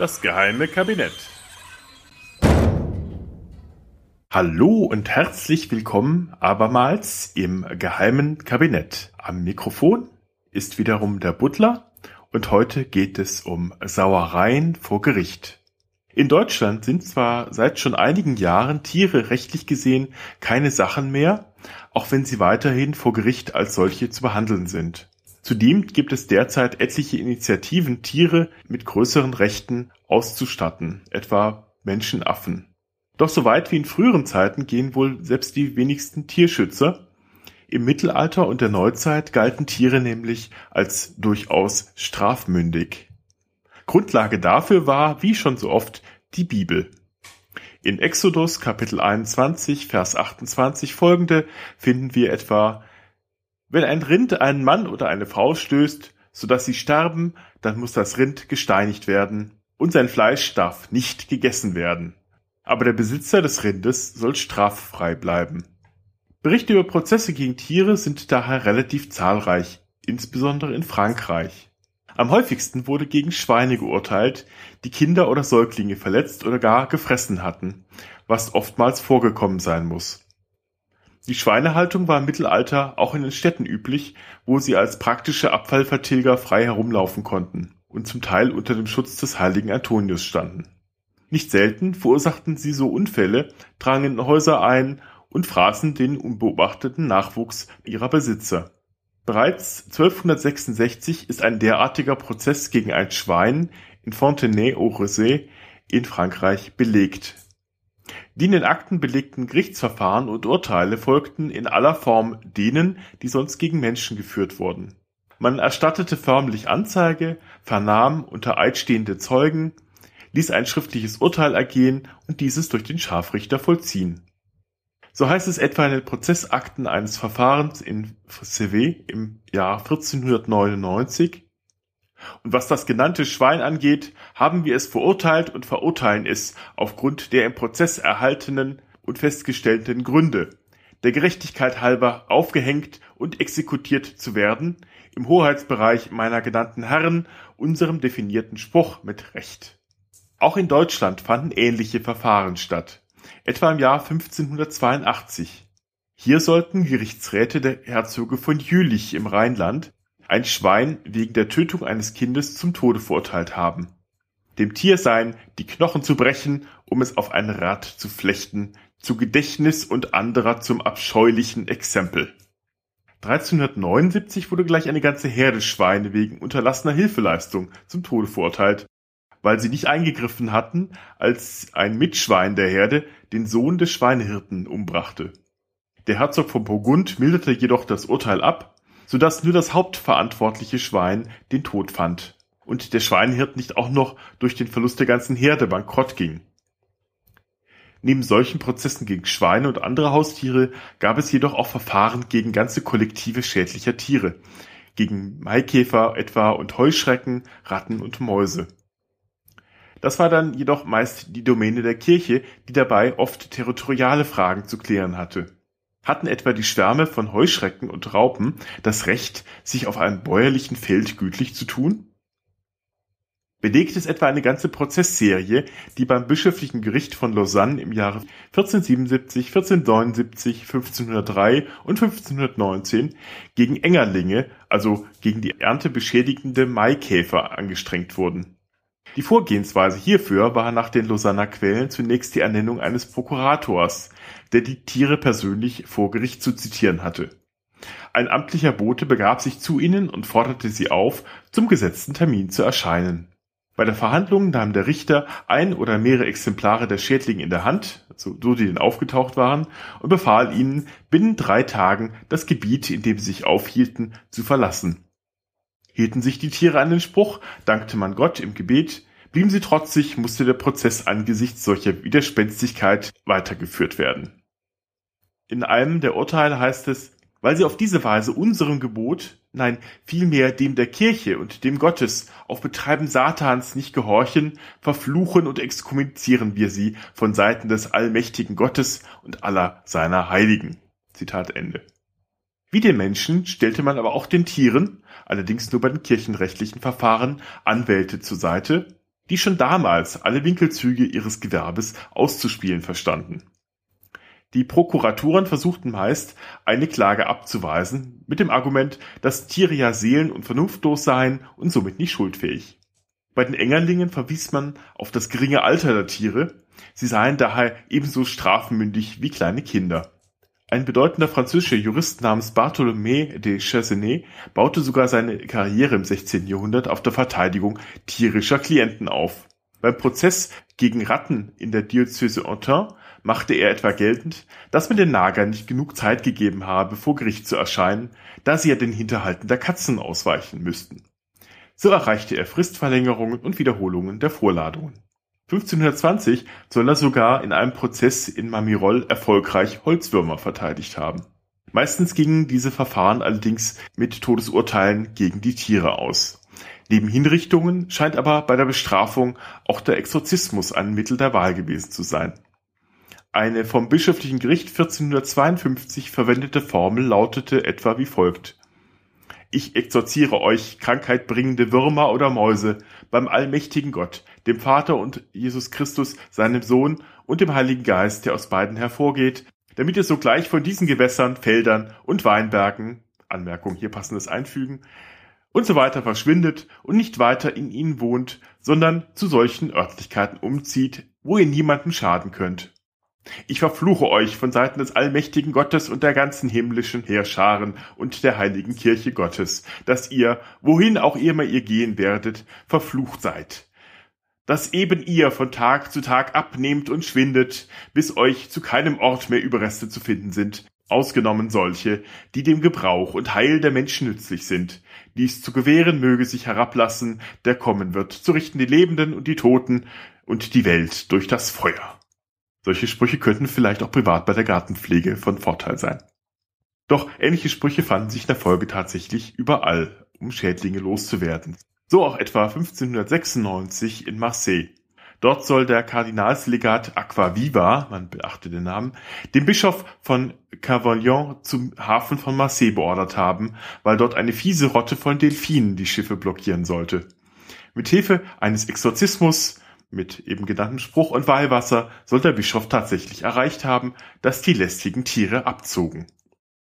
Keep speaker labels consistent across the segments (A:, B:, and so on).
A: Das geheime Kabinett. Hallo und herzlich willkommen abermals im geheimen Kabinett. Am Mikrofon ist wiederum der Butler und heute geht es um Sauereien vor Gericht. In Deutschland sind zwar seit schon einigen Jahren Tiere rechtlich gesehen keine Sachen mehr, auch wenn sie weiterhin vor Gericht als solche zu behandeln sind. Zudem gibt es derzeit etliche Initiativen, Tiere mit größeren Rechten auszustatten, etwa Menschenaffen. Doch so weit wie in früheren Zeiten gehen wohl selbst die wenigsten Tierschützer. Im Mittelalter und der Neuzeit galten Tiere nämlich als durchaus strafmündig. Grundlage dafür war, wie schon so oft, die Bibel. In Exodus Kapitel 21, Vers 28 folgende finden wir etwa, wenn ein Rind einen Mann oder eine Frau stößt, so dass sie sterben, dann muss das Rind gesteinigt werden und sein Fleisch darf nicht gegessen werden aber der Besitzer des Rindes soll straffrei bleiben. Berichte über Prozesse gegen Tiere sind daher relativ zahlreich, insbesondere in Frankreich. Am häufigsten wurde gegen Schweine geurteilt, die Kinder oder Säuglinge verletzt oder gar gefressen hatten, was oftmals vorgekommen sein muss. Die Schweinehaltung war im Mittelalter auch in den Städten üblich, wo sie als praktische Abfallvertilger frei herumlaufen konnten und zum Teil unter dem Schutz des heiligen Antonius standen. Nicht selten verursachten sie so Unfälle, drangen in Häuser ein und fraßen den unbeobachteten Nachwuchs ihrer Besitzer. Bereits 1266 ist ein derartiger Prozess gegen ein Schwein in Fontenay-aux-Rosées in Frankreich belegt. Die in den Akten belegten Gerichtsverfahren und Urteile folgten in aller Form denen, die sonst gegen Menschen geführt wurden. Man erstattete förmlich Anzeige, vernahm unter Eid stehende Zeugen, ließ ein schriftliches Urteil ergehen und dieses durch den Scharfrichter vollziehen. So heißt es etwa in den Prozessakten eines Verfahrens in Cévé im Jahr 1499. Und was das genannte Schwein angeht, haben wir es verurteilt und verurteilen es aufgrund der im Prozess erhaltenen und festgestellten Gründe, der Gerechtigkeit halber aufgehängt und exekutiert zu werden, im Hoheitsbereich meiner genannten Herren, unserem definierten Spruch mit Recht. Auch in Deutschland fanden ähnliche Verfahren statt, etwa im Jahr 1582. Hier sollten Gerichtsräte der Herzoge von Jülich im Rheinland ein Schwein wegen der Tötung eines Kindes zum Tode verurteilt haben. Dem Tier seien die Knochen zu brechen, um es auf ein Rad zu flechten, zu Gedächtnis und anderer zum abscheulichen Exempel. 1379 wurde gleich eine ganze Herde Schweine wegen unterlassener Hilfeleistung zum Tode verurteilt weil sie nicht eingegriffen hatten, als ein Mitschwein der Herde den Sohn des Schweinehirten umbrachte. Der Herzog von Burgund milderte jedoch das Urteil ab, so dass nur das hauptverantwortliche Schwein den Tod fand und der Schweinehirt nicht auch noch durch den Verlust der ganzen Herde bankrott ging. Neben solchen Prozessen gegen Schweine und andere Haustiere gab es jedoch auch Verfahren gegen ganze Kollektive schädlicher Tiere, gegen Maikäfer etwa und Heuschrecken, Ratten und Mäuse. Das war dann jedoch meist die Domäne der Kirche, die dabei oft territoriale Fragen zu klären hatte. Hatten etwa die Schwärme von Heuschrecken und Raupen das Recht, sich auf einem bäuerlichen Feld gütlich zu tun? Belegt es etwa eine ganze Prozessserie, die beim bischöflichen Gericht von Lausanne im Jahre 1477, 1479, 1503 und 1519 gegen Engerlinge, also gegen die erntebeschädigende Maikäfer angestrengt wurden. Die Vorgehensweise hierfür war nach den Lausanner Quellen zunächst die Ernennung eines Prokurators, der die Tiere persönlich vor Gericht zu zitieren hatte. Ein amtlicher Bote begab sich zu ihnen und forderte sie auf, zum gesetzten Termin zu erscheinen. Bei der Verhandlung nahm der Richter ein oder mehrere Exemplare der Schädlinge in der Hand, so, so die denn aufgetaucht waren, und befahl ihnen, binnen drei Tagen das Gebiet, in dem sie sich aufhielten, zu verlassen. Hielten sich die Tiere an den Spruch, dankte man Gott im Gebet, blieben sie trotzig, musste der Prozess angesichts solcher Widerspenstigkeit weitergeführt werden. In einem der Urteile heißt es, weil sie auf diese Weise unserem Gebot, nein, vielmehr dem der Kirche und dem Gottes auf Betreiben Satans nicht gehorchen, verfluchen und exkommunizieren wir sie von Seiten des allmächtigen Gottes und aller seiner Heiligen. Zitat Ende. Wie den Menschen stellte man aber auch den Tieren, allerdings nur bei den kirchenrechtlichen Verfahren, Anwälte zur Seite, die schon damals alle Winkelzüge ihres Gewerbes auszuspielen verstanden. Die Prokuraturen versuchten meist, eine Klage abzuweisen, mit dem Argument, dass Tiere ja seelen- und vernunftlos seien und somit nicht schuldfähig. Bei den Engerlingen verwies man auf das geringe Alter der Tiere, sie seien daher ebenso strafmündig wie kleine Kinder. Ein bedeutender französischer Jurist namens Bartholomé de Chassenet baute sogar seine Karriere im 16. Jahrhundert auf der Verteidigung tierischer Klienten auf. Beim Prozess gegen Ratten in der Diözese Autun machte er etwa geltend, dass man den Nagern nicht genug Zeit gegeben habe, vor Gericht zu erscheinen, da sie ja den Hinterhalten der Katzen ausweichen müssten. So erreichte er Fristverlängerungen und Wiederholungen der Vorladungen. 1520 soll er sogar in einem Prozess in Mamirol erfolgreich Holzwürmer verteidigt haben. Meistens gingen diese Verfahren allerdings mit Todesurteilen gegen die Tiere aus. Neben Hinrichtungen scheint aber bei der Bestrafung auch der Exorzismus ein Mittel der Wahl gewesen zu sein. Eine vom bischöflichen Gericht 1452 verwendete Formel lautete etwa wie folgt. Ich exorziere euch, Krankheit bringende Würmer oder Mäuse, beim allmächtigen Gott, dem Vater und Jesus Christus, seinem Sohn und dem Heiligen Geist, der aus beiden hervorgeht, damit ihr sogleich von diesen Gewässern, Feldern und Weinbergen, Anmerkung hier passendes einfügen, und so weiter verschwindet und nicht weiter in ihnen wohnt, sondern zu solchen Örtlichkeiten umzieht, wo ihr niemanden schaden könnt. Ich verfluche euch von Seiten des allmächtigen Gottes und der ganzen himmlischen Heerscharen und der heiligen Kirche Gottes, dass ihr, wohin auch immer ihr gehen werdet, verflucht seid. Dass eben ihr von Tag zu Tag abnehmt und schwindet, bis euch zu keinem Ort mehr Überreste zu finden sind, ausgenommen solche, die dem Gebrauch und Heil der Menschen nützlich sind. Dies zu gewähren möge sich herablassen, der kommen wird, zu richten die Lebenden und die Toten und die Welt durch das Feuer. Solche Sprüche könnten vielleicht auch privat bei der Gartenpflege von Vorteil sein. Doch ähnliche Sprüche fanden sich in der Folge tatsächlich überall, um Schädlinge loszuwerden. So auch etwa 1596 in Marseille. Dort soll der Kardinalslegat Aquaviva, man beachte den Namen, den Bischof von Cavaillon zum Hafen von Marseille beordert haben, weil dort eine fiese Rotte von Delfinen die Schiffe blockieren sollte. Mit Hilfe eines Exorzismus mit eben genanntem Spruch und Weihwasser soll der Bischof tatsächlich erreicht haben, dass die lästigen Tiere abzogen.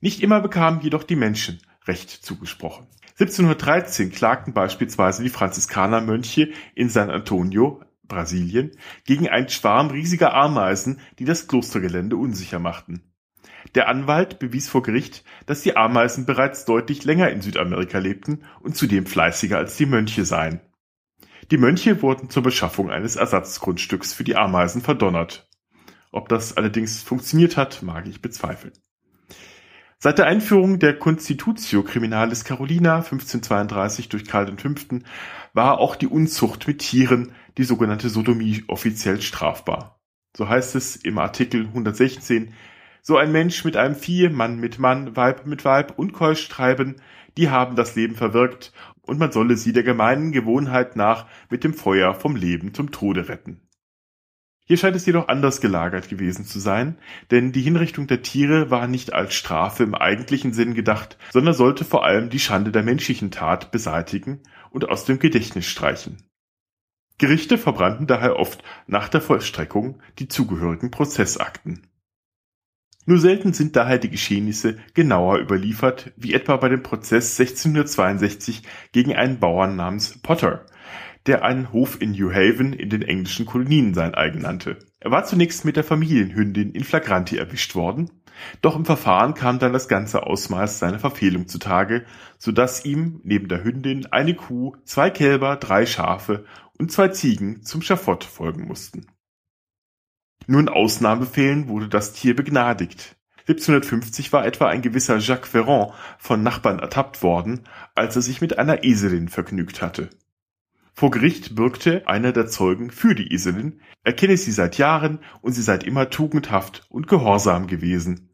A: Nicht immer bekamen jedoch die Menschen Recht zugesprochen. 1713 klagten beispielsweise die Franziskanermönche in San Antonio, Brasilien, gegen einen Schwarm riesiger Ameisen, die das Klostergelände unsicher machten. Der Anwalt bewies vor Gericht, dass die Ameisen bereits deutlich länger in Südamerika lebten und zudem fleißiger als die Mönche seien. Die Mönche wurden zur Beschaffung eines Ersatzgrundstücks für die Ameisen verdonnert. Ob das allerdings funktioniert hat, mag ich bezweifeln. Seit der Einführung der Constitutio Criminalis Carolina 1532 durch Karl V. war auch die Unzucht mit Tieren, die sogenannte Sodomie, offiziell strafbar. So heißt es im Artikel 116, so ein Mensch mit einem Vieh, Mann mit Mann, Weib mit Weib unkeusch treiben, die haben das Leben verwirkt und man solle sie der gemeinen Gewohnheit nach mit dem Feuer vom Leben zum Tode retten. Hier scheint es jedoch anders gelagert gewesen zu sein, denn die Hinrichtung der Tiere war nicht als Strafe im eigentlichen Sinn gedacht, sondern sollte vor allem die Schande der menschlichen Tat beseitigen und aus dem Gedächtnis streichen. Gerichte verbrannten daher oft nach der Vollstreckung die zugehörigen Prozessakten. Nur selten sind daher die Geschehnisse genauer überliefert, wie etwa bei dem Prozess 1662 gegen einen Bauern namens Potter, der einen Hof in New Haven in den englischen Kolonien sein eigen nannte. Er war zunächst mit der Familienhündin in Flagranti erwischt worden, doch im Verfahren kam dann das ganze Ausmaß seiner Verfehlung zutage, so dass ihm neben der Hündin eine Kuh, zwei Kälber, drei Schafe und zwei Ziegen zum Schafott folgen mussten. Nur in Ausnahmefällen wurde das Tier begnadigt. 1750 war etwa ein gewisser Jacques Ferrand von Nachbarn ertappt worden, als er sich mit einer Eselin vergnügt hatte. Vor Gericht bürgte einer der Zeugen für die Eselin, er kenne sie seit Jahren und sie sei immer tugendhaft und gehorsam gewesen.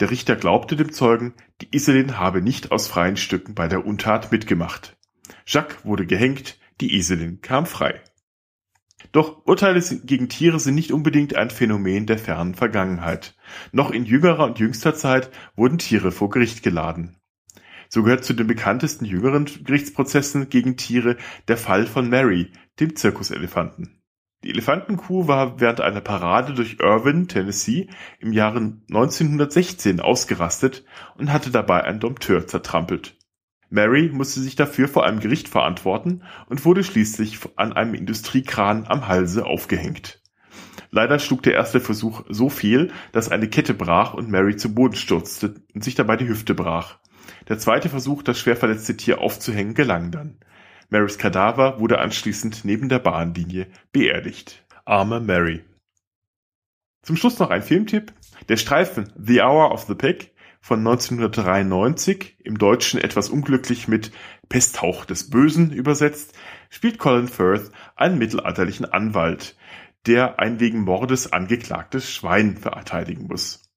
A: Der Richter glaubte dem Zeugen, die Eselin habe nicht aus freien Stücken bei der Untat mitgemacht. Jacques wurde gehängt, die Eselin kam frei. Doch Urteile gegen Tiere sind nicht unbedingt ein Phänomen der fernen Vergangenheit. Noch in jüngerer und jüngster Zeit wurden Tiere vor Gericht geladen. So gehört zu den bekanntesten jüngeren Gerichtsprozessen gegen Tiere der Fall von Mary, dem Zirkuselefanten. Die Elefantenkuh war während einer Parade durch Irvine, Tennessee im Jahre 1916 ausgerastet und hatte dabei einen Dompteur zertrampelt. Mary musste sich dafür vor einem Gericht verantworten und wurde schließlich an einem Industriekran am Halse aufgehängt. Leider schlug der erste Versuch so fehl, dass eine Kette brach und Mary zu Boden stürzte und sich dabei die Hüfte brach. Der zweite Versuch, das schwer verletzte Tier aufzuhängen, gelang dann. Marys Kadaver wurde anschließend neben der Bahnlinie beerdigt. Arme Mary. Zum Schluss noch ein Filmtipp. Der Streifen The Hour of the Pig von 1993, im Deutschen etwas unglücklich mit Pesthauch des Bösen übersetzt, spielt Colin Firth einen mittelalterlichen Anwalt, der ein wegen Mordes angeklagtes Schwein verteidigen muss.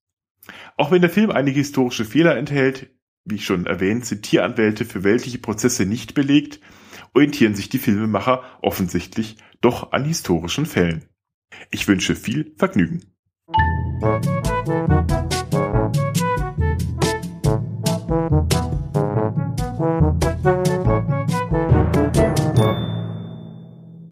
A: Auch wenn der Film einige historische Fehler enthält, wie schon erwähnt, sind Tieranwälte für weltliche Prozesse nicht belegt, orientieren sich die Filmemacher offensichtlich doch an historischen Fällen. Ich wünsche viel Vergnügen.